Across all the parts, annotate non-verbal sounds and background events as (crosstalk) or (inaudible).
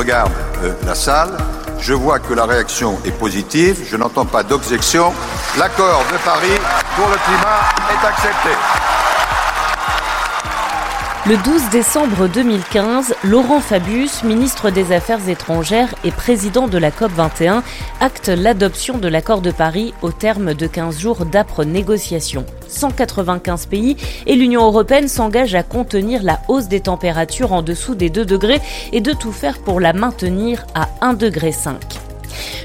Regarde euh, la salle, je vois que la réaction est positive, je n'entends pas d'objection. L'accord de Paris pour le climat est accepté. Le 12 décembre 2015, Laurent Fabius, ministre des Affaires étrangères et président de la COP 21, acte l'adoption de l'accord de Paris au terme de 15 jours d'âpres négociations. 195 pays et l'Union européenne s'engagent à contenir la hausse des températures en dessous des 2 degrés et de tout faire pour la maintenir à 1,5 degré.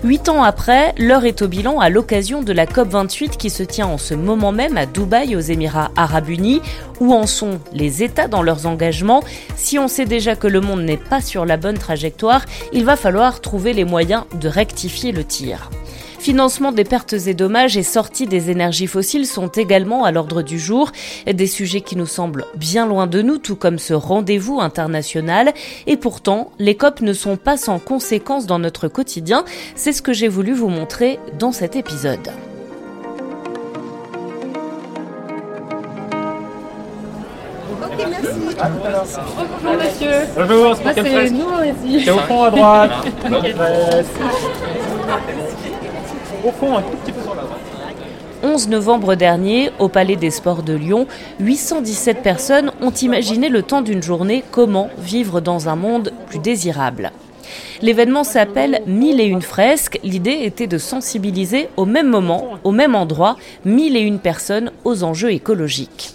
Huit ans après, l'heure est au bilan à l'occasion de la COP28 qui se tient en ce moment même à Dubaï aux Émirats arabes unis. Où en sont les États dans leurs engagements? Si on sait déjà que le monde n'est pas sur la bonne trajectoire, il va falloir trouver les moyens de rectifier le tir. Financement des pertes et dommages et sortie des énergies fossiles sont également à l'ordre du jour, des sujets qui nous semblent bien loin de nous, tout comme ce rendez-vous international. Et pourtant, les COP ne sont pas sans conséquences dans notre quotidien. C'est ce que j'ai voulu vous montrer dans cet épisode. Bonjour monsieur. Bonjour, c'est nous C'est au fond à droite. (laughs) 11 novembre dernier, au Palais des Sports de Lyon, 817 personnes ont imaginé le temps d'une journée comment vivre dans un monde plus désirable. L'événement s'appelle Mille et une fresques. L'idée était de sensibiliser au même moment, au même endroit, mille et une personnes aux enjeux écologiques.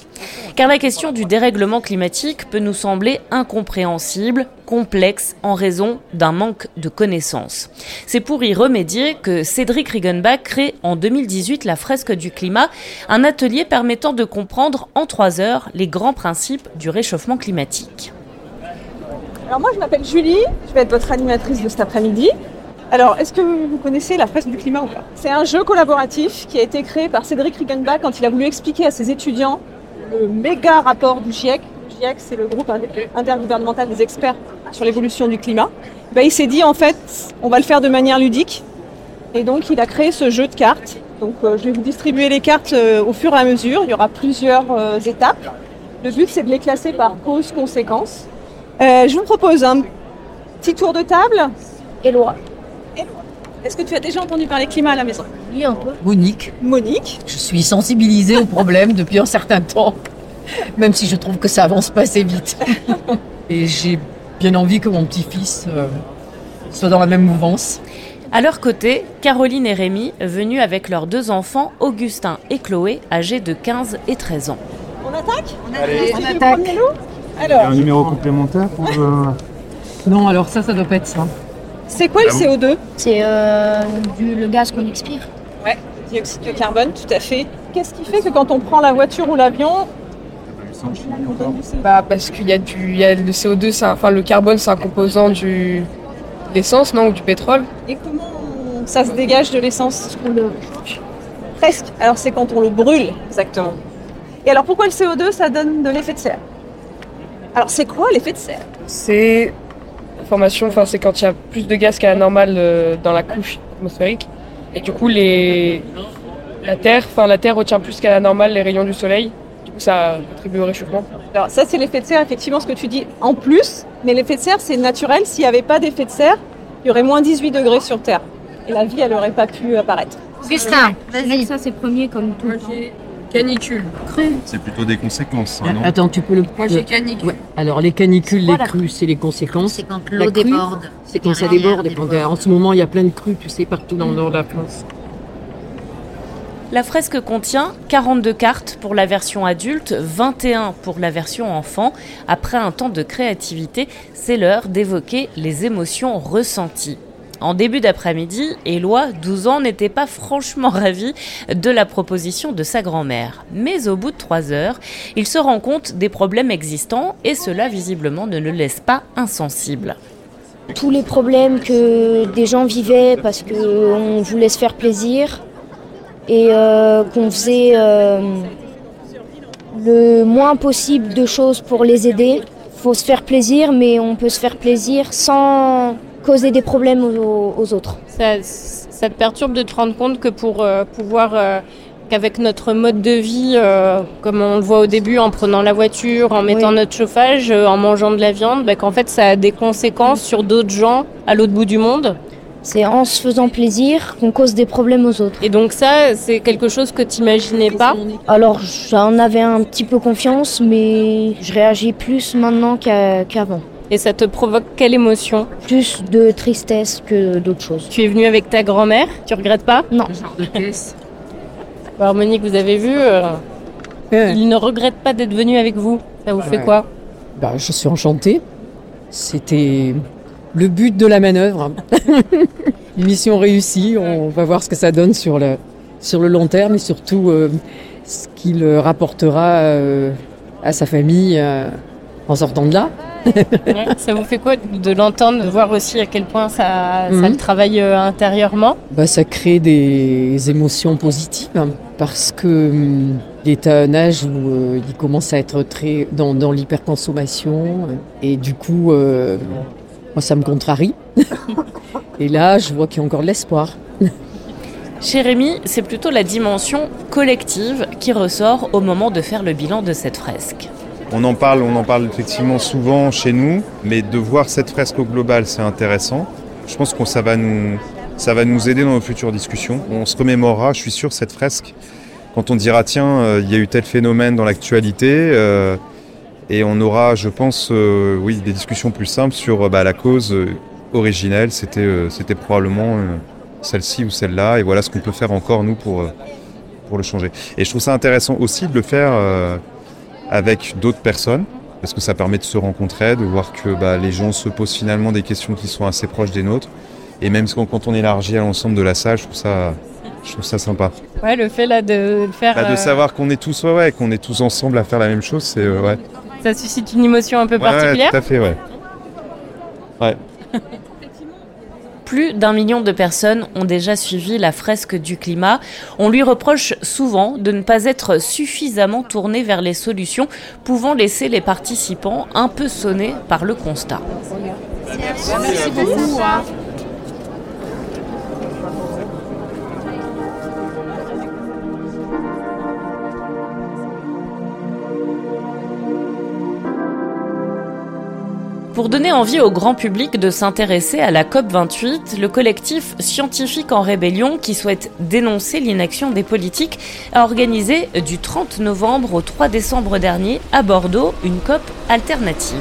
Car la question du dérèglement climatique peut nous sembler incompréhensible, complexe en raison d'un manque de connaissances. C'est pour y remédier que Cédric Riegenbach crée en 2018 la fresque du climat, un atelier permettant de comprendre en trois heures les grands principes du réchauffement climatique. Alors moi je m'appelle Julie, je vais être votre animatrice de cet après-midi. Alors, est-ce que vous connaissez la fresque du climat ou pas? C'est un jeu collaboratif qui a été créé par Cédric Riegenbach quand il a voulu expliquer à ses étudiants le méga rapport du GIEC. Le GIEC, c'est le groupe intergouvernemental des experts sur l'évolution du climat. Ben, il s'est dit, en fait, on va le faire de manière ludique. Et donc, il a créé ce jeu de cartes. Donc, euh, je vais vous distribuer les cartes euh, au fur et à mesure. Il y aura plusieurs euh, étapes. Le but, c'est de les classer par cause-conséquence. je vous propose un petit tour de table. Éloi. Est-ce que tu as déjà entendu parler climat à la maison? Oui, un peu. Monique. Monique? Je suis sensibilisée au problème depuis un certain temps, même si je trouve que ça avance pas assez vite. (laughs) Et j'ai bien envie que mon petit-fils euh, soit dans la même mouvance. À leur côté, Caroline et Rémi, venus avec leurs deux enfants, Augustin et Chloé, âgés de 15 et 13 ans. On attaque? Allez, on attaque. Alors. Un numéro complémentaire pour. Euh, non, alors ça, ça doit pas être ça. C'est quoi le ah CO2 C'est euh, le gaz qu'on expire. Ouais, dioxyde de carbone, tout à fait. Qu'est-ce qui fait que quand on prend la voiture ou l'avion, bah, parce qu'il y a du y a le CO2, enfin le carbone, c'est un composant du l'essence, non, ou du pétrole. Et comment ça se dégage de l'essence Presque. Alors c'est quand on le brûle, exactement. Et alors pourquoi le CO2 ça donne de l'effet de serre? Alors c'est quoi l'effet de serre? C'est formation, enfin, c'est quand il y a plus de gaz qu'à la normale euh, dans la couche atmosphérique. Et du coup, les... la Terre, enfin, la Terre retient plus qu'à la normale les rayons du Soleil. Du coup, ça contribue au réchauffement. Alors ça, c'est l'effet de serre, effectivement, ce que tu dis en plus. Mais l'effet de serre, c'est naturel. S'il n'y avait pas d'effet de serre, il y aurait moins 18 degrés sur Terre. Et la vie, elle n'aurait pas pu apparaître. Augustin, vas-y. Ça, c'est premier comme tout. Canicule. C'est plutôt des conséquences. Hein, non? Attends, tu peux le. Moi j'ai canicule. Alors les canicules, les crues, c'est les conséquences. C'est quand l'eau déborde. C'est quand ça déborde. en ce moment, il y a plein de crues, tu sais, partout dans le nord de la France. La fresque contient 42 cartes pour la version adulte, 21 pour la version enfant. Après un temps de créativité, c'est l'heure d'évoquer les émotions ressenties. En début d'après-midi, Éloi, 12 ans, n'était pas franchement ravi de la proposition de sa grand-mère. Mais au bout de trois heures, il se rend compte des problèmes existants et cela visiblement ne le laisse pas insensible. Tous les problèmes que des gens vivaient parce qu'on voulait se faire plaisir et euh, qu'on faisait euh, le moins possible de choses pour les aider. Il faut se faire plaisir, mais on peut se faire plaisir sans causer des problèmes aux, autres. Ça, te perturbe de te rendre compte que pour euh, pouvoir euh, qu'avec notre mode de vie, euh, comme on le voit au début, en prenant la voiture, en mettant notre chauffage, en mangeant de la viande, bah, qu'en fait ça a des conséquences sur d'autres gens à l'autre bout du monde. C'est en se faisant plaisir qu'on cause des problèmes aux autres. Et donc ça, c'est quelque chose que tu n'imaginais pas? Alors j'en avais un petit peu confiance, mais je réagis plus maintenant qu'avant. Et ça te provoque quelle émotion Plus de tristesse que d'autres choses. Tu es venu avec ta grand-mère, tu regrettes pas Non. Alors Monique, vous avez vu, euh, il ne regrette pas d'être venu avec vous. Ça vous fait quoi bah, Je suis enchantée. C'était le but de la manœuvre. (laughs) Une mission réussie. On va voir ce que ça donne sur le, sur le long terme et surtout euh, ce qu'il rapportera euh, à sa famille en sortant de là. ça vous fait quoi de l'entendre, de voir aussi à quel point ça, ça le mhm. travaille euh, intérieurement bah, Ça crée des émotions positives hein, parce que hum, il est à un âge où euh, il commence à être très dans, dans l'hyperconsommation euh, et du coup, moi ça me contrarie. (laughs) et là, je vois qu'il y a encore de l'espoir. (laughs) Chez Rémi, c'est plutôt la dimension collective qui ressort au moment de faire le bilan de cette fresque. On en parle, on en parle effectivement souvent chez nous, mais de voir cette fresque au global, c'est intéressant. Je pense que ça va nous, ça va nous aider dans nos futures discussions. On se remémorera, je suis sûr, cette fresque quand on dira tiens, euh, il y a eu tel phénomène dans l'actualité. Euh, et on aura, je pense, euh, oui, des discussions plus simples sur bah, la cause originelle. C'était, probablement celle-ci ou celle-là. Et voilà ce qu'on peut faire encore nous pour, pour le changer. Et je trouve ça intéressant aussi de le faire avec d'autres personnes, parce que ça permet de se rencontrer, de voir que bah, les gens se posent finalement des questions qui sont assez proches des nôtres. Et même quand on élargit à l'ensemble de la salle, je trouve ça, je trouve ça sympa. Ouais, le fait là de faire. Bah, de euh, savoir qu'on est tous, ouais, qu'on est tous ensemble à faire la même chose, c'est euh, ouais. Ça suscite une émotion un peu particulière. Ouais, tout à fait, ouais. Ouais. (laughs) Plus d'un million de personnes ont déjà suivi la fresque du climat. On lui reproche souvent de ne pas être suffisamment tourné vers les solutions, pouvant laisser les participants un peu sonnés par le constat. Pour donner envie au grand public de s'intéresser à la COP28, le collectif Scientifique en Rébellion, qui souhaite dénoncer l'inaction des politiques, a organisé du 30 novembre au 3 décembre dernier à Bordeaux une COP alternative.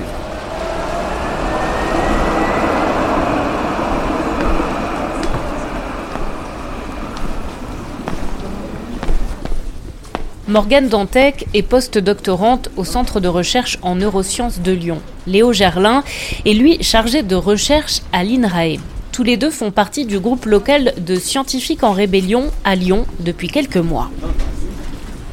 Morgane Dantec est post-doctorante au Centre de recherche en neurosciences de Lyon. Léo Gerlin est lui chargé de recherche à l'INRAE. Tous les deux font partie du groupe local de scientifiques en rébellion à Lyon depuis quelques mois.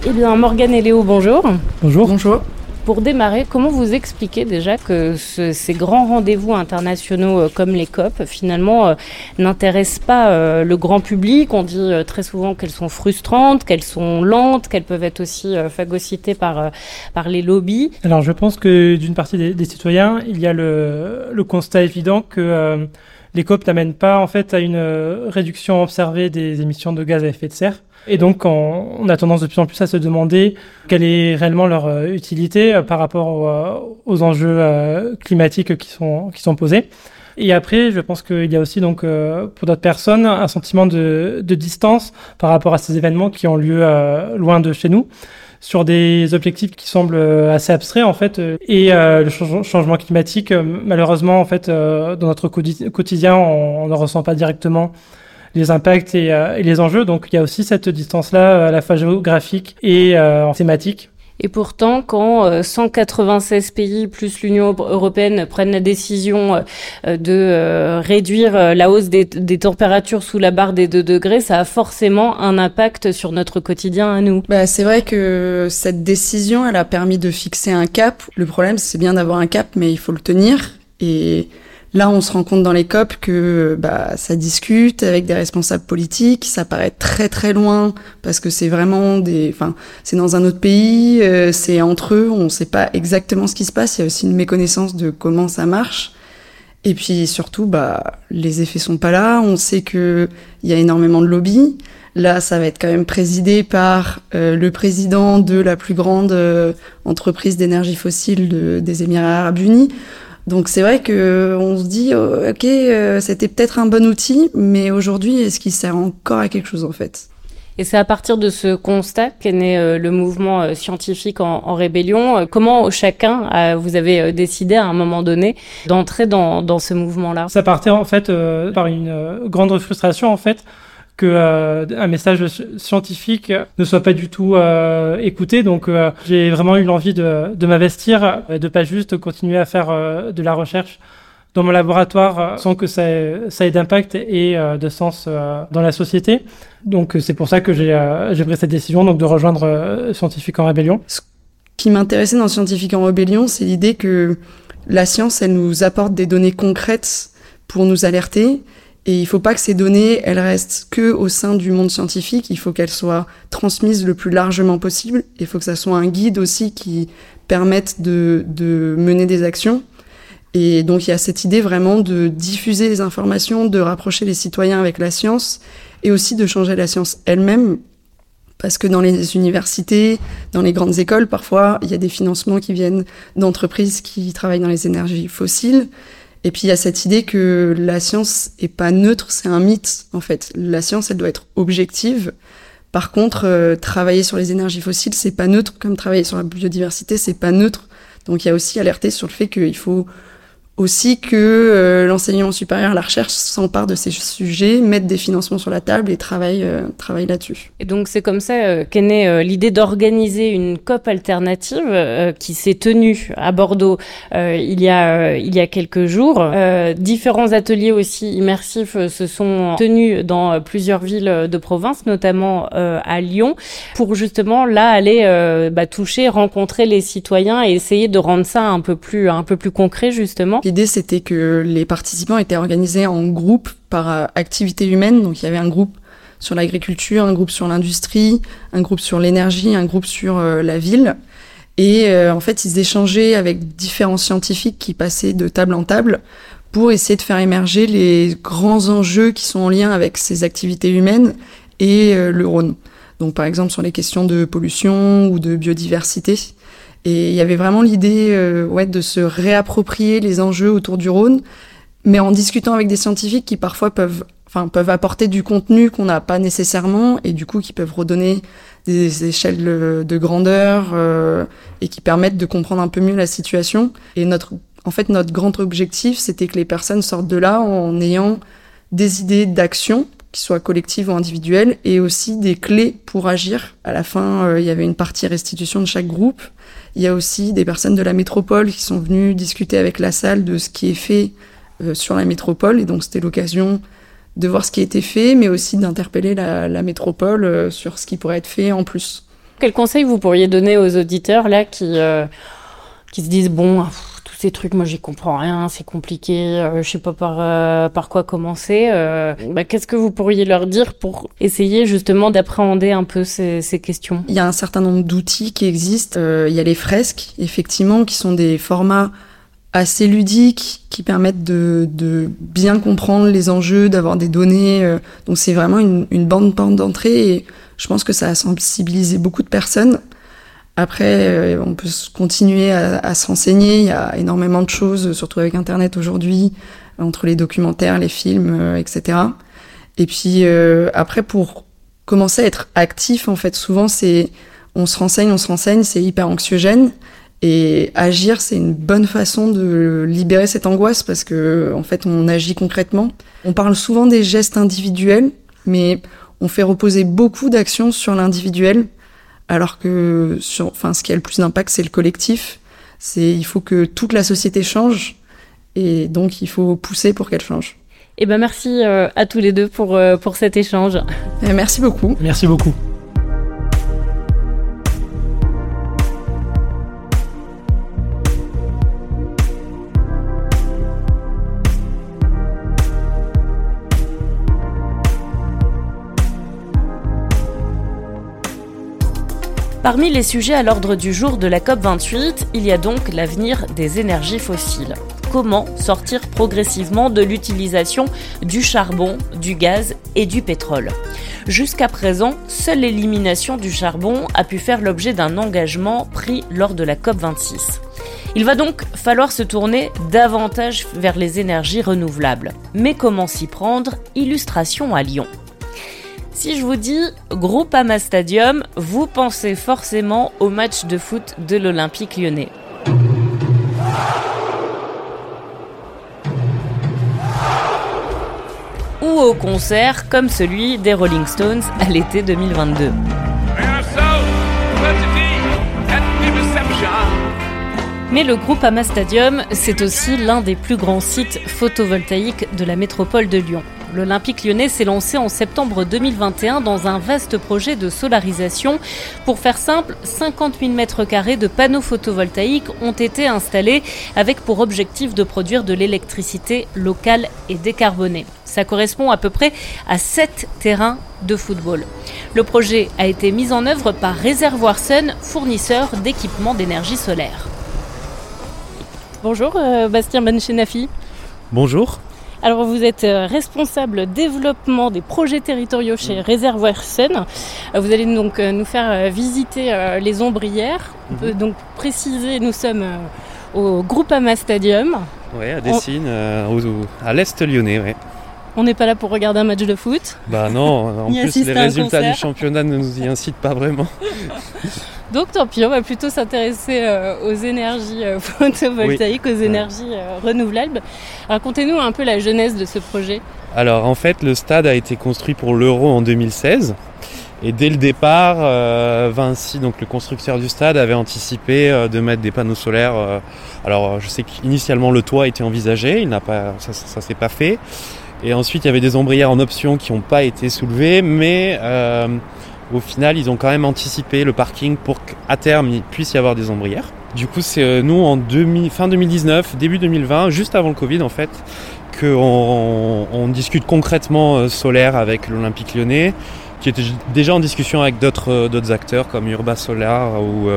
Eh bien, Morgane et Léo, bonjour. Bonjour. Bonjour. Pour démarrer, comment vous expliquez déjà que ces grands rendez-vous internationaux euh, comme les COP, finalement, euh, n'intéressent pas euh, le grand public? On dit très souvent qu'elles sont frustrantes, qu'elles sont lentes, qu'elles peuvent être aussi phagocytées par, par les lobbies. Alors je pense que d'une partie des, citoyens, il y a le, le constat évident que les COP n'amènent pas en fait à une réduction observée des émissions de gaz à effet de serre. Et donc, on, a tendance de plus en plus à se demander quelle est réellement leur euh, utilité euh, par rapport euh, aux enjeux climatiques qui sont, qui sont posés. Et après, je pense qu'il y a aussi donc pour d'autres personnes un sentiment de, de, distance par rapport à ces événements qui ont lieu loin de chez nous sur des objectifs qui semblent assez abstraits en fait et le changement climatique malheureusement en fait dans notre quotidien on, on ne ressent pas directement les impacts euh, et, les enjeux. Donc il y a aussi cette distance-là euh, à la fois géographique et euh, thématique. Et pourtant, quand 196 pays plus l'Union européenne prennent la décision de réduire la hausse des, températures sous la barre des 2 degrés, ça a forcément un impact sur notre quotidien à nous. Bah, c'est vrai que cette décision, elle a permis de fixer un cap. Le problème, c'est bien d'avoir un cap, mais il faut le tenir. Et Là, on se rend compte dans les COP que bah, ça discute avec des responsables politiques, ça paraît très très loin parce que c'est vraiment des, enfin, c'est dans un autre pays, euh, c'est entre eux, on ne sait pas exactement ce qui se passe. Il y a aussi une méconnaissance de comment ça marche. Et puis surtout, bah, les effets sont pas là. On sait que il y a énormément de lobbies. Là, ça va être quand même présidé par euh, le président de la plus grande euh, entreprise d'énergie fossile de, des Émirats arabes unis. Donc c'est vrai que on se dit, oh, ok, euh, c'était peut-être un bon outil, mais aujourd'hui, est-ce qu'il sert encore à quelque chose en fait? Et c'est à partir de ce constat qu'est né euh, le mouvement euh, scientifique en, en rébellion. Euh, comment chacun, vous avez décidé à un moment donné d'entrer dans, dans ce mouvement-là? Ça partait en fait par une grande frustration en fait que euh, un message scientifique ne soit pas du tout euh, écouté. Donc j'ai vraiment eu l'envie de, de m'investir de pas juste continuer à faire de la recherche dans mon laboratoire sans que ça ait, ça ait d'impact et de sens dans la société. Donc c'est pour ça que j'ai pris cette décision donc de rejoindre Scientifique en Rébellion. Ce qui m'intéressait dans Scientifique en Rébellion, c'est l'idée que la science, elle nous apporte des données concrètes pour nous alerter et il faut pas que ces données, elles restent que au sein du monde scientifique. Il faut qu'elles soient transmises le plus largement possible. Il faut que ça soit un guide aussi qui permette de, de mener des actions. Et donc il y a cette idée vraiment de diffuser les informations, de rapprocher les citoyens avec la science et aussi de changer la science elle-même. Parce que dans les universités, dans les grandes écoles, parfois, il y a des financements qui viennent d'entreprises qui travaillent dans les énergies fossiles. Et puis il y a cette idée que la science est pas neutre, c'est un mythe en fait. La science, elle doit être objective. Par contre, euh, travailler sur les énergies fossiles, c'est pas neutre, comme travailler sur la biodiversité, c'est pas neutre. Donc il y a aussi alerté sur le fait qu'il faut aussi que euh, l'enseignement supérieur, la recherche s'empare de ces sujets, mette des financements sur la table et travaille, euh, là-dessus. Et donc c'est comme ça euh, qu'est née euh, l'idée d'organiser une COP alternative euh, qui s'est tenue à Bordeaux il, y a, il y a quelques jours. différents ateliers aussi immersifs se sont tenus dans plusieurs villes de province, notamment à Lyon, pour justement là aller bah, toucher, rencontrer les citoyens et essayer de rendre ça un peu plus, un peu plus concret justement. L'idée, c'était que les participants étaient organisés en groupe par euh, activité humaine. Donc, il y avait un groupe sur l'agriculture, un groupe sur l'industrie, un groupe sur l'énergie, un groupe sur euh, la ville. Et euh, en fait, ils échangeaient avec différents scientifiques qui passaient de table en table pour essayer de faire émerger les grands enjeux qui sont en lien avec ces activités humaines et le Rhône. Donc, par exemple, sur les questions de pollution ou de biodiversité. Et il y avait vraiment l'idée euh, ouais, de se réapproprier les enjeux autour du Rhône, mais en discutant avec des scientifiques qui parfois peuvent, peuvent apporter du contenu qu'on n'a pas nécessairement et du coup qui peuvent redonner des échelles de grandeur euh, et qui permettent de comprendre un peu mieux la situation. Et notre, en fait, notre grand objectif, c'était que les personnes sortent de là en ayant des idées d'action qui soient collectives ou individuelles, et aussi des clés pour agir. À la fin, euh, il y avait une partie restitution de chaque groupe, il y a aussi des personnes de la métropole qui sont venues discuter avec la salle de ce qui est fait euh, sur la métropole. Et donc, c'était l'occasion de voir ce qui a été fait, mais aussi d'interpeller la, la, métropole euh, sur ce qui pourrait être fait en plus. Quel conseil vous pourriez donner aux auditeurs là qui, qui se disent bon, ces trucs, moi j'y comprends rien, c'est compliqué, euh, je sais pas par, euh, par quoi commencer. Euh, bah, Qu'est-ce que vous pourriez leur dire pour essayer justement d'appréhender un peu ces, questions? Il y a un certain nombre d'outils qui existent. Euh, il y a les fresques, effectivement, qui sont des formats assez ludiques qui permettent de, de bien comprendre les enjeux, d'avoir des données. Donc c'est vraiment une, une bande porte d'entrée et je pense que ça a sensibilisé beaucoup de personnes. Après, euh, on peut continuer à, à se renseigner. Il y a énormément de choses, surtout avec Internet aujourd'hui, entre les documentaires, les films, euh, etc. Et puis euh, après, pour commencer à être actif, en fait, souvent c'est on se renseigne, on se renseigne, c'est hyper anxiogène. Et agir, c'est une bonne façon de libérer cette angoisse parce que en fait, on agit concrètement. On parle souvent des gestes individuels, mais on fait reposer beaucoup d'actions sur l'individuel alors que sur, enfin, ce qui a le plus d'impact, c'est le collectif. C'est, il faut que toute la société change, et donc il faut pousser pour qu'elle change. Eh ben merci euh, à tous les deux pour, euh, pour cet échange. Et merci beaucoup. Merci beaucoup. Parmi les sujets à l'ordre du jour de la COP28, il y a donc l'avenir des énergies fossiles. comment sortir progressivement de l'utilisation du charbon, du gaz et du pétrole? Jusqu'à présent, seule l'élimination du charbon a pu faire l'objet d'un engagement pris lors de la COP26. Il va donc falloir se tourner davantage vers les énergies renouvelables. Mais comment s'y prendre? Illustration à Lyon. Si je vous dis Groupama Stadium, vous pensez forcément au match de foot de l'Olympique lyonnais. Ou au concert comme celui des Rolling Stones à l'été 2022. Mais le groupe Ama Stadium, c'est aussi l'un des plus grands sites photovoltaïques de la métropole de Lyon. L'Olympique lyonnais s'est lancé en septembre 2021 dans un vaste projet de solarisation. Pour faire simple, 50 000 mètres carrés de panneaux photovoltaïques ont été installés avec pour objectif de produire de l'électricité locale et décarbonée. Ça correspond à peu près à 7 terrains de football. Le projet a été mis en œuvre par Réservoir Sun, fournisseur d'équipements d'énergie solaire. Bonjour euh, Bastien Benchenafi. Bonjour. Alors vous êtes euh, responsable développement des projets territoriaux chez Réservoir Sun. Euh, vous allez donc nous faire visiter les ombrières. On peut donc préciser, nous sommes au Groupama Stadium. Oui, à Dessines, à l'est lyonnais. Ouais. On n'est pas là pour regarder un match de foot. Bah non, en (laughs) plus les résultats du championnat ne nous y incitent pas vraiment. (laughs) Donc tant pis, on va plutôt s'intéresser euh, aux énergies euh, (laughs) photovoltaïques, aux énergies euh, renouvelables. Racontez-nous un peu la jeunesse de ce projet. Alors en fait, le stade a été construit pour l'Euro en 2016. Et dès le départ, Vinci, donc le constructeur du stade, avait anticipé de mettre des panneaux solaires. alors je sais qu'initialement le toit était envisagé, il n'a pas, ça, ça s'est pas fait. Et ensuite, il y avait des ombrières en option qui n'ont pas été soulevées, mais euh, au final, ils ont quand même anticipé le parking pour qu'à terme, il puisse y avoir des ombrières. Du coup, c'est euh, nous en fin 2019, début 2020, juste avant le Covid en fait, qu'on on, discute concrètement euh, solaire avec l'Olympique lyonnais, qui était déjà en discussion avec d'autres d'autres acteurs comme Urba Solar ou,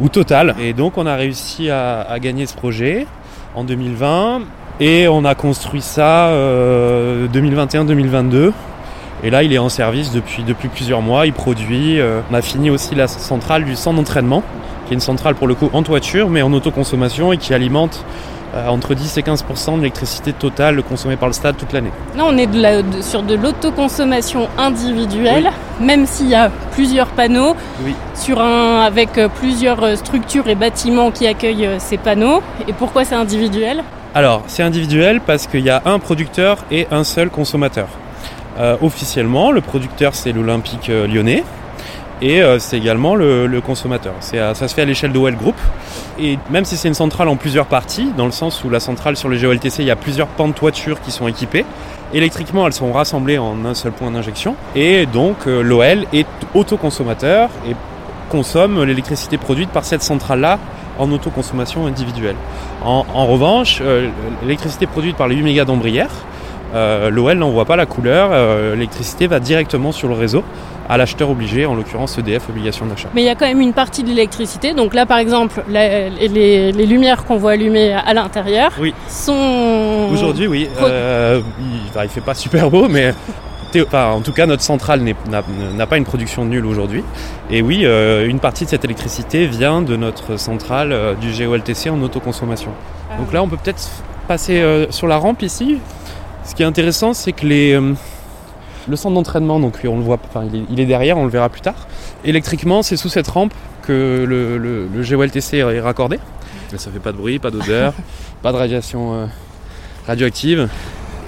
ou Total. Et donc, on a réussi à, à gagner ce projet en 2020. Et on a construit ça 2021-2022. Euh, et là, il est en service depuis, depuis plusieurs mois. Il produit. Euh, on a fini aussi la centrale du centre d'entraînement, qui est une centrale pour le coup en toiture, mais en autoconsommation et qui alimente euh, entre 10 et 15% de l'électricité totale consommée par le stade toute l'année. Là, on est de sur de l'autoconsommation individuelle, même s'il y a plusieurs panneaux, oui. sur un, avec plusieurs structures et bâtiments qui accueillent ces panneaux. Et pourquoi c'est individuel? Alors, c'est individuel parce qu'il y a un producteur et un seul consommateur. Euh, officiellement, le producteur c'est l'Olympique euh, lyonnais et euh, c'est également le, consommateur. ça se fait à l'échelle d'OL Group. Et même si c'est une centrale en plusieurs parties, dans le sens où la centrale sur les GOLTC, il y a plusieurs pans de toiture qui sont équipés, électriquement elles sont rassemblées en un seul point d'injection. Et donc l'OL est autoconsommateur et consomme l'électricité produite par cette centrale-là en autoconsommation individuelle. En, revanche, euh, l'électricité produite par les 8 mégas d'ombrière, euh, l'OL n'envoie pas la couleur, euh, l'électricité va directement sur le réseau à l'acheteur obligé, en l'occurrence EDF, obligation d'achat. Mais il y a quand même une partie de l'électricité. Donc là, par exemple, les, lumières qu'on voit allumées à l'intérieur sont... Aujourd'hui, oui. il ne fait pas super beau, mais en tout cas, notre centrale n'a pas une production nulle aujourd'hui. Et oui, euh, une partie de cette électricité vient de notre centrale euh, du GOLTC en autoconsommation. Ah donc là, on peut peut-être passer euh, sur la rampe ici. Ce qui est intéressant, c'est que les, le centre d'entraînement, donc on le voit, il est, derrière, on le verra plus tard. Électriquement, c'est sous cette rampe que le, le, GOLTC est raccordé. Mais ça fait pas de bruit, pas d'odeur, (laughs) pas de radiation radioactive.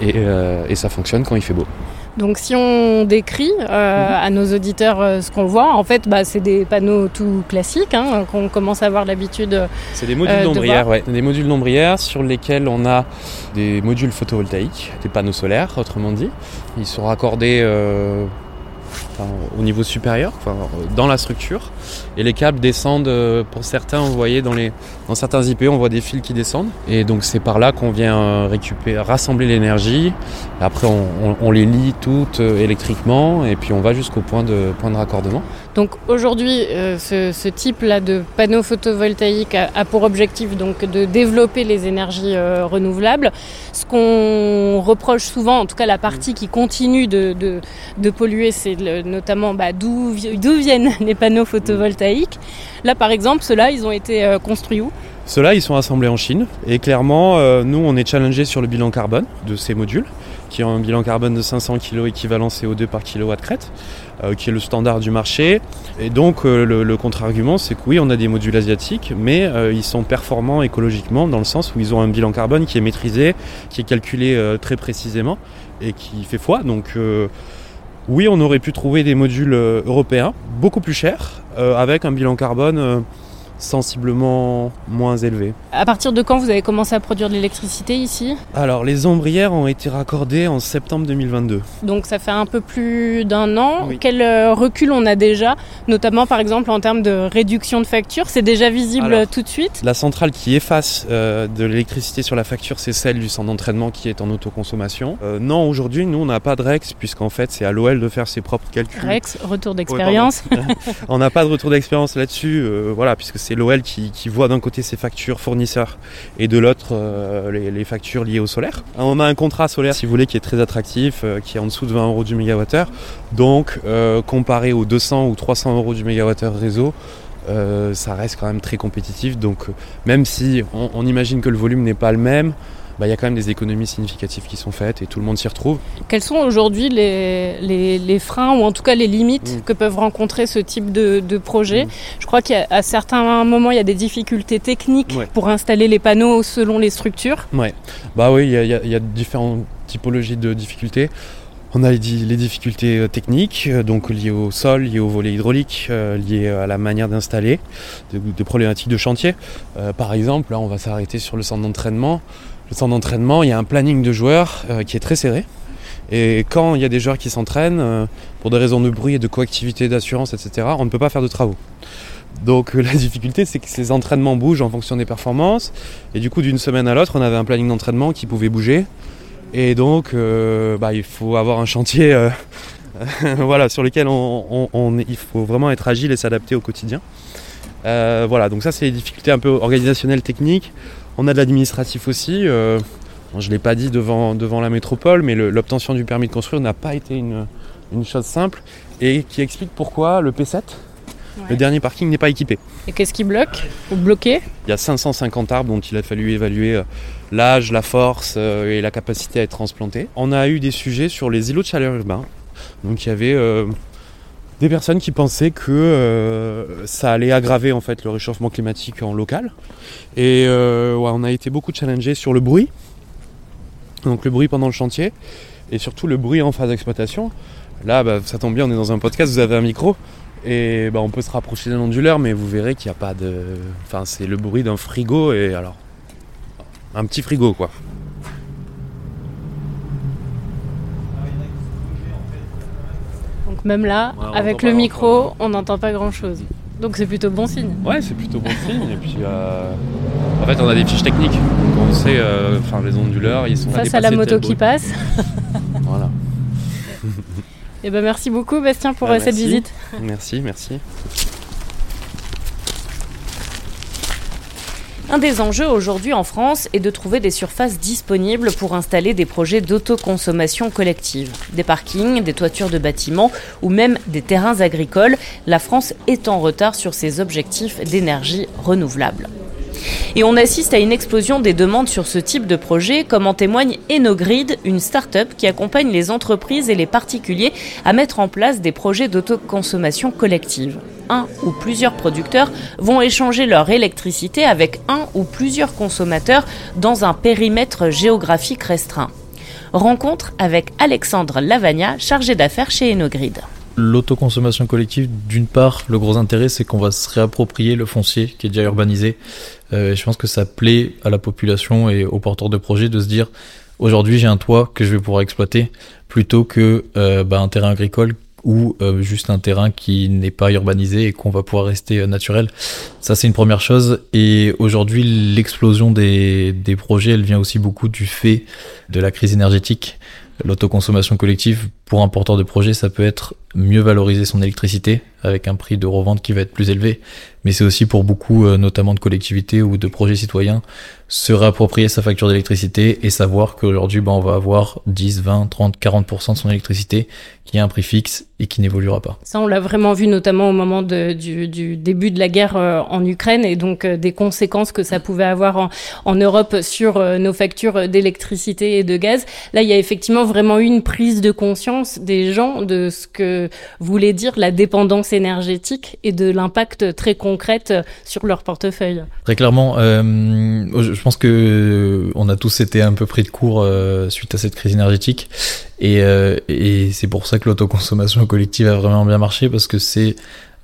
et ça fonctionne quand il fait beau. Donc si on décrit euh, mhm. à nos auditeurs euh, ce qu'on voit, en fait, bah, c'est des panneaux tout classiques hein, qu'on commence à avoir l'habitude. Euh, c'est des modules d'ombrière, ouais, des modules d'ombrière sur lesquels on a des modules photovoltaïques, des panneaux solaires, autrement dit. Ils sont raccordés au niveau supérieur, dans la structure. Et les câbles descendent, euh, pour certains, vous voyez, dans, les, dans certains IP, on voit des fils qui descendent. Et donc c'est par là qu'on vient euh, récupérer, rassembler l'énergie. Après, on, les lie toutes électriquement et puis on va jusqu'au point de, point de raccordement. Donc aujourd'hui, ce, type-là de panneaux photovoltaïques a, pour objectif donc de développer les énergies renouvelables. Ce qu'on reproche souvent, en tout cas la partie qui continue de, de, polluer, c'est notamment bah, d'où viennent (laughs) les panneaux photovoltaïques. Là, par exemple, ceux-là, ils ont été euh, construits où? Ceux-là, ils sont assemblés en Chine. Et clairement, euh, nous, on est challengé sur le bilan carbone de ces modules, qui ont un bilan carbone de 500 kg équivalent CO2 par kilowatt crête, euh, qui est le standard du marché. Et donc, le, contre-argument, c'est que oui, on a des modules asiatiques, mais ils sont performants écologiquement dans le sens où ils ont un bilan carbone qui est maîtrisé, qui est calculé très précisément et qui fait foi. Donc, oui, on aurait pu trouver des modules européens beaucoup plus chers, avec un bilan carbone euh, sensiblement moins élevé. À partir de quand vous avez commencé à produire de l'électricité ici Alors les ombrières ont été raccordées en septembre 2022. Donc ça fait un peu plus d'un an. Quel euh, recul on a déjà, notamment par exemple en termes de réduction de facture? C'est déjà visible tout de suite? La centrale qui efface euh, de l'électricité sur la facture, c'est celle du centre d'entraînement qui est en autoconsommation. Euh, non, aujourd'hui, nous, on n'a pas de REX, puisqu'en fait, c'est à l'OL de faire ses propres calculs. REX, retour d'expérience. (laughs) on n'a pas de retour d'expérience là-dessus, voilà, puisque c'est l'OL qui, voit d'un côté ses factures fournisseurs et de l'autre euh, les, factures liées au solaire. On a un contrat solaire, si vous voulez, qui est très attractif, euh, qui est en dessous de 20 euros du mégawattheure. Donc, euh, comparé aux 200 ou 300 euros du mégawattheure réseau, ça reste quand même très compétitif. Donc, même si on imagine que le volume n'est pas le même, bah, il y a quand même des économies significatives qui sont faites et tout le monde s'y retrouve. Quels sont aujourd'hui les, les, freins ou en tout cas les limites mm. que peuvent rencontrer ce type de, de projet mm. Je crois qu'à certains moments, il y a des difficultés techniques pour installer les panneaux selon les structures. Ouais. Bah oui, il y, a, différentes typologies de difficultés. On a les, difficultés euh, techniques, euh, donc liées au sol, liées au volet hydraulique, euh, liées à la manière d'installer, des, problématiques de chantier. par exemple, là, on va s'arrêter sur le centre d'entraînement le centre d'entraînement, il y a un planning de joueurs euh, qui est très serré. Et quand il y a des joueurs qui s'entraînent, euh, pour des raisons de bruit et de coactivité, d'assurance, etc., on ne peut pas faire de travaux. Donc (laughs) la difficulté, c'est que ces entraînements bougent en fonction des performances. Et du coup, d'une semaine à l'autre, on avait un planning d'entraînement qui pouvait bouger. Et donc, euh, bah, il faut avoir un chantier (laughs) voilà, sur lequel il faut vraiment être agile et s'adapter au quotidien. voilà, donc ça, c'est les difficultés un peu organisationnelles, techniques. On a de l'administratif aussi. Euh, je ne l'ai pas dit devant, devant la métropole, mais l'obtention du permis de construire n'a pas été une, chose simple et qui explique pourquoi le P7, le dernier parking, n'est pas équipé. Et qu'est-ce qui bloque ou bloqué Il y a 550 arbres dont il a fallu évaluer euh, l'âge, la force euh, et la capacité à être transplantés. On a eu des sujets sur les îlots de chaleur urbains. Donc il y avait des personnes qui pensaient que euh, ça allait aggraver en fait le réchauffement climatique en local. Et euh, on a été beaucoup challengé sur le bruit, donc le bruit pendant le chantier, et surtout le bruit en phase d'exploitation. Là, bah, ça tombe bien, on est dans un podcast, vous avez un micro, et bah, on peut se rapprocher d'un onduleur, mais vous verrez qu'il n'y a pas de. Enfin, c'est le bruit d'un frigo, et alors. Un petit frigo, quoi. Même là, avec le micro, on n'entend pas grand-chose. Donc c'est plutôt bon signe. Ouais, c'est plutôt bon signe. Et puis, euh, en fait, on a des fiches techniques. Donc on sait, euh, enfin, les onduleurs, ils sont face à, la moto qui passe. (laughs) voilà. Et eh ben merci beaucoup, Bastien, pour bah, euh, cette visite. Merci, merci. Un des enjeux aujourd'hui en France est de trouver des surfaces disponibles pour installer des projets d'autoconsommation collective. Des parkings, des toitures de bâtiments ou même des terrains agricoles. La France est en retard sur ses objectifs d'énergie renouvelable. Et on assiste à une explosion des demandes sur ce type de projet, comme en témoigne Enogrid, une start-up qui accompagne les entreprises et les particuliers à mettre en place des projets d'autoconsommation collective. Un ou plusieurs producteurs vont échanger leur électricité avec un ou plusieurs consommateurs dans un périmètre géographique restreint. Rencontre avec Alexandre Lavagna, chargé d'affaires chez Enogrid. L'autoconsommation collective, d'une part, le gros intérêt, c'est qu'on va se réapproprier le foncier qui est déjà urbanisé. Euh, je pense que ça plaît à la population et aux porteurs de projets de se dire aujourd'hui j'ai un toit que je vais pouvoir exploiter plutôt que euh, bah, un terrain agricole ou euh, juste un terrain qui n'est pas urbanisé et qu'on va pouvoir rester euh, naturel. Ça, c'est une première chose. Et aujourd'hui, l'explosion des, des projets, elle vient aussi beaucoup du fait de la crise énergétique. L'autoconsommation collective, pour un porteur de projet, ça peut être mieux valoriser son électricité avec un prix de revente qui va être plus élevé. Mais c'est aussi pour beaucoup, euh, notamment de collectivités ou de projets citoyens, se réapproprier sa facture d'électricité et savoir qu'aujourd'hui, ben, on va avoir 10, 20, 30, 40% de son électricité qui a un prix fixe et qui n'évoluera pas. Ça, on l'a vraiment vu notamment au moment du, début de la guerre euh, en Ukraine et donc euh, des conséquences que ça pouvait avoir en Europe sur nos factures d'électricité et de gaz. Là, il y a effectivement vraiment eu une prise de conscience des gens de ce que voulait dire la dépendance énergétique et de l'impact très concret sur leur portefeuille. Très clairement, euh, je pense que on a tous été un peu pris de court euh, suite à cette crise énergétique et, euh, c'est pour ça que l'autoconsommation collective a vraiment bien marché parce que c'est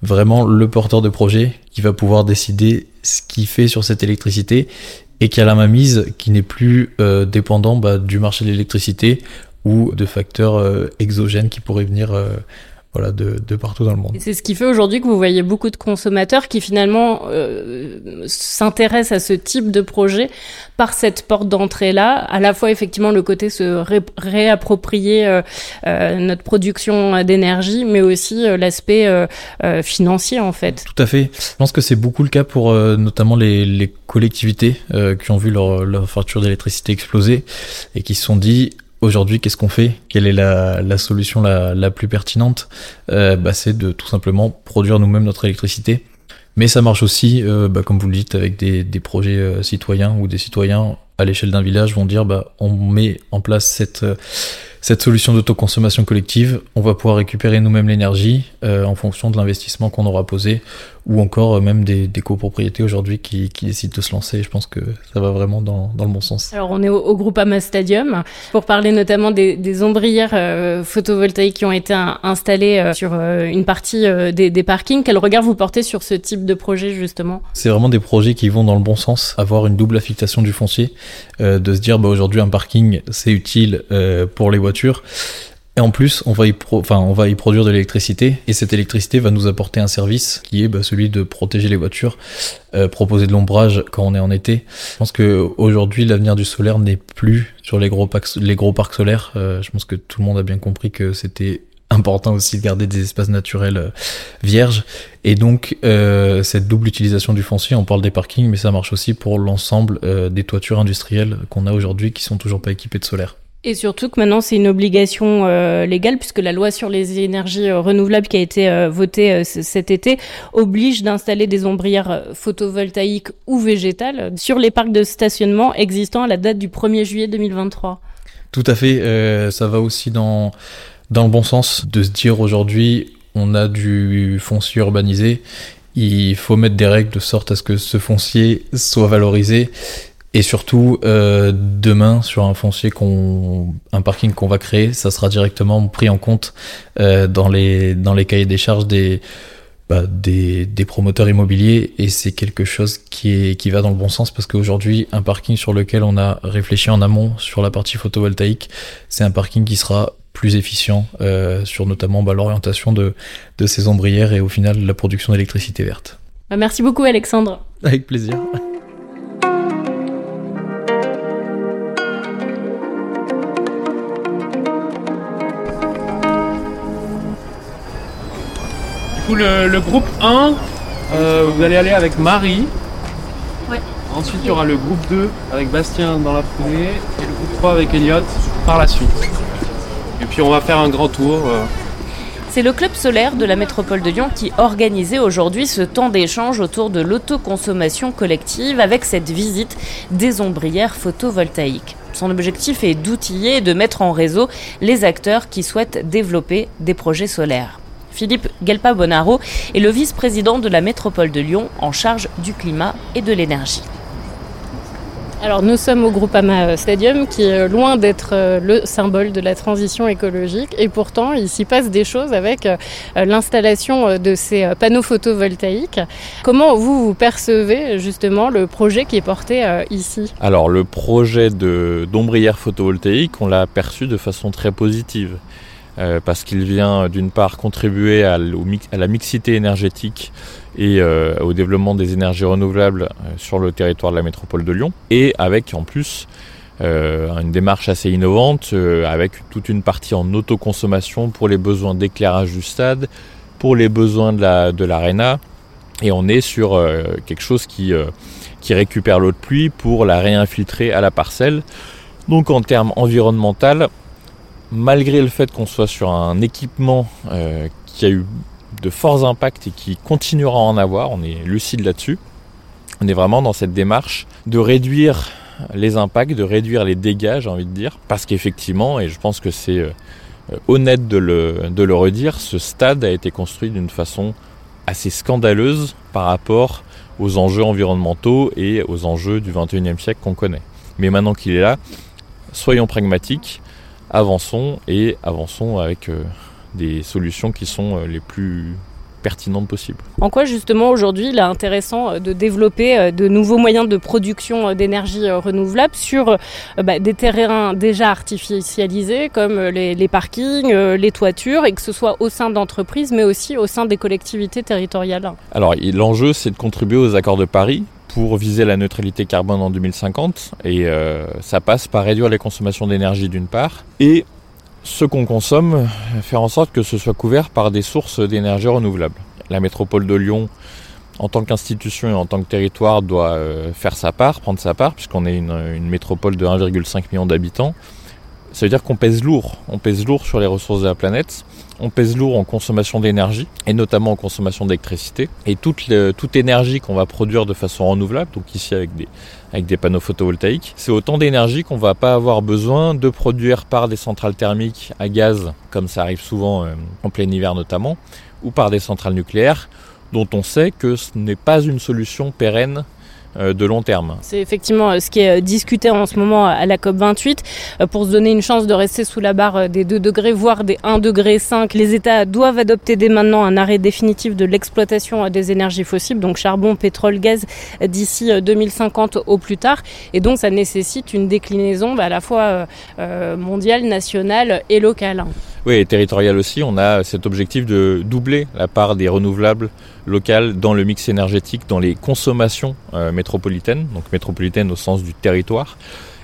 vraiment le porteur de projet qui va pouvoir décider ce qu'il fait sur cette électricité et qui a la mainmise, qui n'est plus euh, dépendant bah, du marché de l'électricité ou de facteurs euh, exogènes qui pourraient venir euh, voilà, de, de, partout dans le monde. C'est ce qui fait aujourd'hui que vous voyez beaucoup de consommateurs qui finalement euh, s'intéressent à ce type de projet par cette porte d'entrée-là, à la fois effectivement le côté se ré réapproprier euh, euh, notre production d'énergie, mais aussi l'aspect financier en fait. Tout à fait. Je pense que c'est beaucoup le cas pour notamment les, les collectivités qui ont vu leur, leur facture d'électricité exploser et qui se sont dit aujourd'hui, qu'est-ce qu'on fait? Quelle est la, solution la, plus pertinente? Euh, bah, C'est de tout simplement produire nous-mêmes notre électricité. Mais ça marche aussi, euh, bah, comme vous le dites, avec des, projets euh, citoyens où des citoyens à l'échelle d'un village vont dire bah, on met en place cette, cette solution d'autoconsommation collective, on va pouvoir récupérer nous-mêmes l'énergie euh, en fonction de l'investissement qu'on aura posé, ou encore euh, même des, des copropriétés aujourd'hui qui, qui, décident de se lancer. Je pense que ça va vraiment dans, dans le bon sens. Alors on est au, au Groupama Stadium pour parler notamment des, des ombrières euh, photovoltaïques qui ont été un, installées sur une partie des, des, parkings. Quel regard vous portez sur ce type de projet justement? C'est vraiment des projets qui vont dans le bon sens, avoir une double affectation du foncier, de se dire bah, aujourd'hui un parking c'est utile pour les voitures. Et en plus, on va y, produire de l'électricité, et cette électricité va nous apporter un service qui est bah, celui de protéger les voitures, euh, proposer de l'ombrage quand on est en été. Je pense que aujourd'hui, l'avenir du solaire n'est plus sur les gros, parcs, solaires. Euh, je pense que tout le monde a bien compris que c'était important aussi de garder des espaces naturels euh, vierges. Et donc, cette double utilisation du foncier, on parle des parkings, mais ça marche aussi pour l'ensemble des toitures industrielles qu'on a aujourd'hui qui sont toujours pas équipées de solaire. Et surtout que maintenant c'est une obligation euh, légale puisque la loi sur les énergies euh, renouvelables qui a été euh, votée cet été oblige d'installer des ombrières photovoltaïques ou végétales sur les parcs de stationnement existants à la date du 1er juillet 2023. Tout à fait, ça va aussi dans, dans le bon sens de se dire aujourd'hui on a du foncier urbanisé, il faut mettre des règles de sorte à ce que ce foncier soit valorisé et surtout, euh, demain, sur un foncier qu'on, un parking qu'on va créer, ça sera directement pris en compte euh, dans les dans les cahiers des charges des bah, des, des promoteurs immobiliers et c'est quelque chose qui est qui va dans le bon sens parce qu'aujourd'hui, un parking sur lequel on a réfléchi en amont sur la partie photovoltaïque, c'est un parking qui sera plus efficient euh, sur notamment bah, l'orientation de de ces ombrières et au final la production d'électricité verte. Merci beaucoup, Alexandre. Avec plaisir. Coup, le, le, groupe 1, euh, vous allez aller avec Marie. Ouais. Ensuite, il y aura le groupe 2 avec Bastien dans la foulée et le groupe 3 avec Elliot par la suite. Et puis, on va faire un grand tour. Euh. C'est le club solaire de la métropole de Lyon qui organisait aujourd'hui ce temps d'échange autour de l'autoconsommation collective avec cette visite des ombrières photovoltaïques. Son objectif est d'outiller et de mettre en réseau les acteurs qui souhaitent développer des projets solaires. Philippe Gelpa Bonaro est le vice-président de la métropole de Lyon en charge du climat et de l'énergie. Alors nous sommes au Groupama Stadium qui est loin d'être le symbole de la transition écologique et pourtant il s'y passe des choses avec l'installation de ces panneaux photovoltaïques. Comment vous, vous percevez justement le projet qui est porté ici? Alors le projet d'ombrière photovoltaïque on l'a perçu de façon très positive. Euh, parce qu'il vient d'une part contribuer à, la mixité énergétique et euh, au développement des énergies renouvelables sur le territoire de la métropole de Lyon, et avec en plus une démarche assez innovante, avec toute une partie en autoconsommation pour les besoins d'éclairage du stade, pour les besoins de l'ARENA, et on est sur quelque chose qui, récupère l'eau de pluie pour la réinfiltrer à la parcelle. Donc en termes environnemental, malgré le fait qu'on soit sur un équipement euh, qui a eu de forts impacts et qui continuera à en avoir, on est lucide là-dessus, on est vraiment dans cette démarche de réduire les impacts, de réduire les dégâts, j'ai envie de dire, parce qu'effectivement, et je pense que c'est euh, honnête de le, de le redire, ce stade a été construit d'une façon assez scandaleuse par rapport aux enjeux environnementaux et aux enjeux du 21e siècle qu'on connaît. Mais maintenant qu'il est là, soyons pragmatiques, avançons et avançons avec euh, des solutions qui sont euh, les plus pertinentes possibles. En quoi justement aujourd'hui il est intéressant euh, de développer de nouveaux moyens de production d'énergie renouvelable sur bah, des terrains déjà artificialisés comme les, parkings, les toitures et que ce soit au sein d'entreprises mais aussi au sein des collectivités territoriales? Alors l'enjeu c'est de contribuer aux accords de Paris pour viser la neutralité carbone en 2050 et euh, ça passe par réduire les consommations d'énergie d'une part et ce qu'on consomme, faire en sorte que ce soit couvert par des sources d'énergie renouvelables. La métropole de Lyon, en tant qu'institution et en tant que territoire, doit euh, faire sa part, prendre sa part, puisqu'on est une, une métropole de 1,5 million d'habitants. Ça veut dire qu'on pèse lourd. On pèse lourd sur les ressources de la planète. On pèse lourd en consommation d'énergie, et notamment en consommation d'électricité. Et toute, énergie qu'on va produire de façon renouvelable, donc ici avec des, panneaux photovoltaïques, c'est autant d'énergie qu'on va pas avoir besoin de produire par des centrales thermiques à gaz, comme ça arrive souvent euh, en plein hiver notamment, ou par des centrales nucléaires, dont on sait que ce n'est pas une solution pérenne de long terme. C'est effectivement euh, ce qui est euh, discuté en ce moment à la COP28. Pour se donner une chance de rester sous la barre des 2 degrés, voire des 1 degré 5, les États doivent adopter dès maintenant un arrêt définitif de l'exploitation des énergies fossiles, donc charbon, pétrole, gaz, d'ici 2050 au plus tard. Et donc ça nécessite une déclinaison bah, à la fois mondiale, nationale et locale. Oui, et territoriale aussi. On a cet objectif de doubler la part des renouvelables locales dans le mix énergétique, dans les consommations métropolitaine, donc métropolitaine au sens du territoire,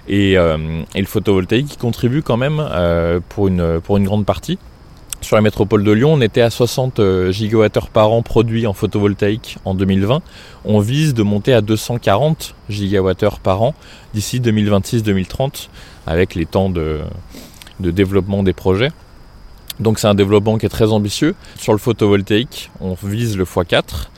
et, euh, le photovoltaïque qui contribue quand même euh, pour, une, pour une grande partie. Sur la métropole de Lyon, on était à 60 euh, gigawattheures par an produits en photovoltaïque en 2020. On vise de monter à 240 gigawattheures par an d'ici 2026-2030 avec les temps de, de développement des projets. Donc c'est un développement qui est très ambitieux. Sur le photovoltaïque, on vise le x4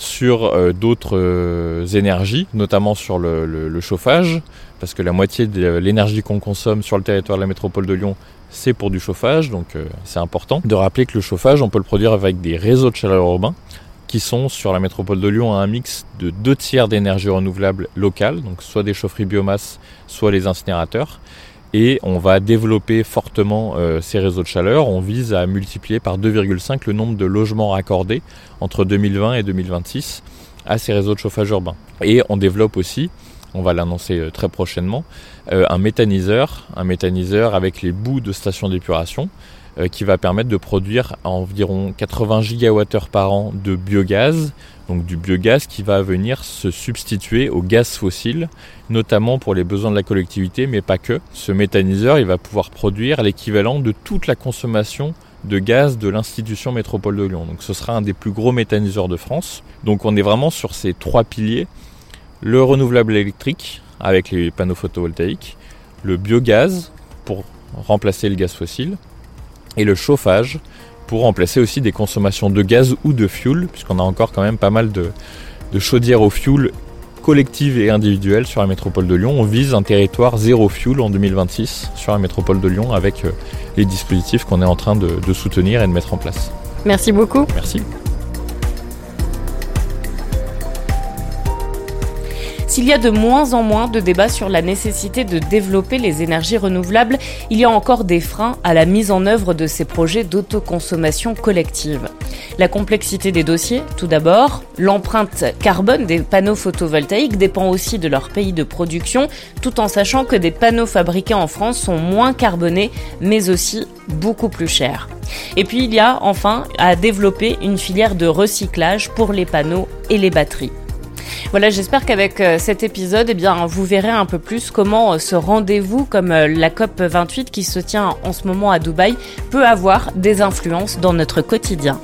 sur euh, d'autres euh, énergies, notamment sur le, chauffage, parce que la moitié de l'énergie qu'on consomme sur le territoire de la métropole de Lyon, c'est pour du chauffage, donc euh, c'est important de rappeler que le chauffage, on peut le produire avec des réseaux de chaleur urbains qui sont sur la métropole de Lyon un mix de deux tiers d'énergie renouvelable locale, donc soit des chaufferies biomasse, soit les incinérateurs, et on va développer fortement euh, ces réseaux de chaleur. On vise à multiplier par 2,5 le nombre de logements raccordés entre 2020 et 2026 à ces réseaux de chauffage urbain. Et on développe aussi, on va l'annoncer euh, très prochainement, euh, un méthaniseur, un méthaniseur avec les bouts de stations d'épuration qui va permettre de produire environ 80 gigawattheures par an de biogaz donc du biogaz qui va venir se substituer au gaz fossile, notamment pour les besoins de la collectivité, mais pas que. Ce méthaniseur, il va pouvoir produire l'équivalent de toute la consommation de gaz de l'institution métropole de Lyon. Donc ce sera un des plus gros méthaniseurs de France. Donc on est vraiment sur ces trois piliers. Le renouvelable électrique avec les panneaux photovoltaïques, le biogaz pour remplacer le gaz fossile et le chauffage pour remplacer aussi des consommations de gaz ou de fuel, puisqu'on a encore quand même pas mal de, chaudières au fuel collectives et individuelles sur la métropole de Lyon. On vise un territoire zéro fuel en 2026 sur la métropole de Lyon avec euh, les dispositifs qu'on est en train de, de soutenir et de mettre en place. Merci beaucoup. Merci. S'il y a de moins en moins de débats sur la nécessité de développer les énergies renouvelables, il y a encore des freins à la mise en œuvre de ces projets d'autoconsommation collective. La complexité des dossiers, tout d'abord, l'empreinte carbone des panneaux photovoltaïques dépend aussi de leur pays de production, tout en sachant que des panneaux fabriqués en France sont moins carbonés, mais aussi beaucoup plus chers. Et puis il y a enfin à développer une filière de recyclage pour les panneaux et les batteries. Voilà, j'espère qu'avec euh, cet épisode, eh bien, vous verrez un peu plus comment euh, ce rendez-vous comme euh, la COP 28 qui se tient en ce moment à Dubaï peut avoir des influences dans notre quotidien.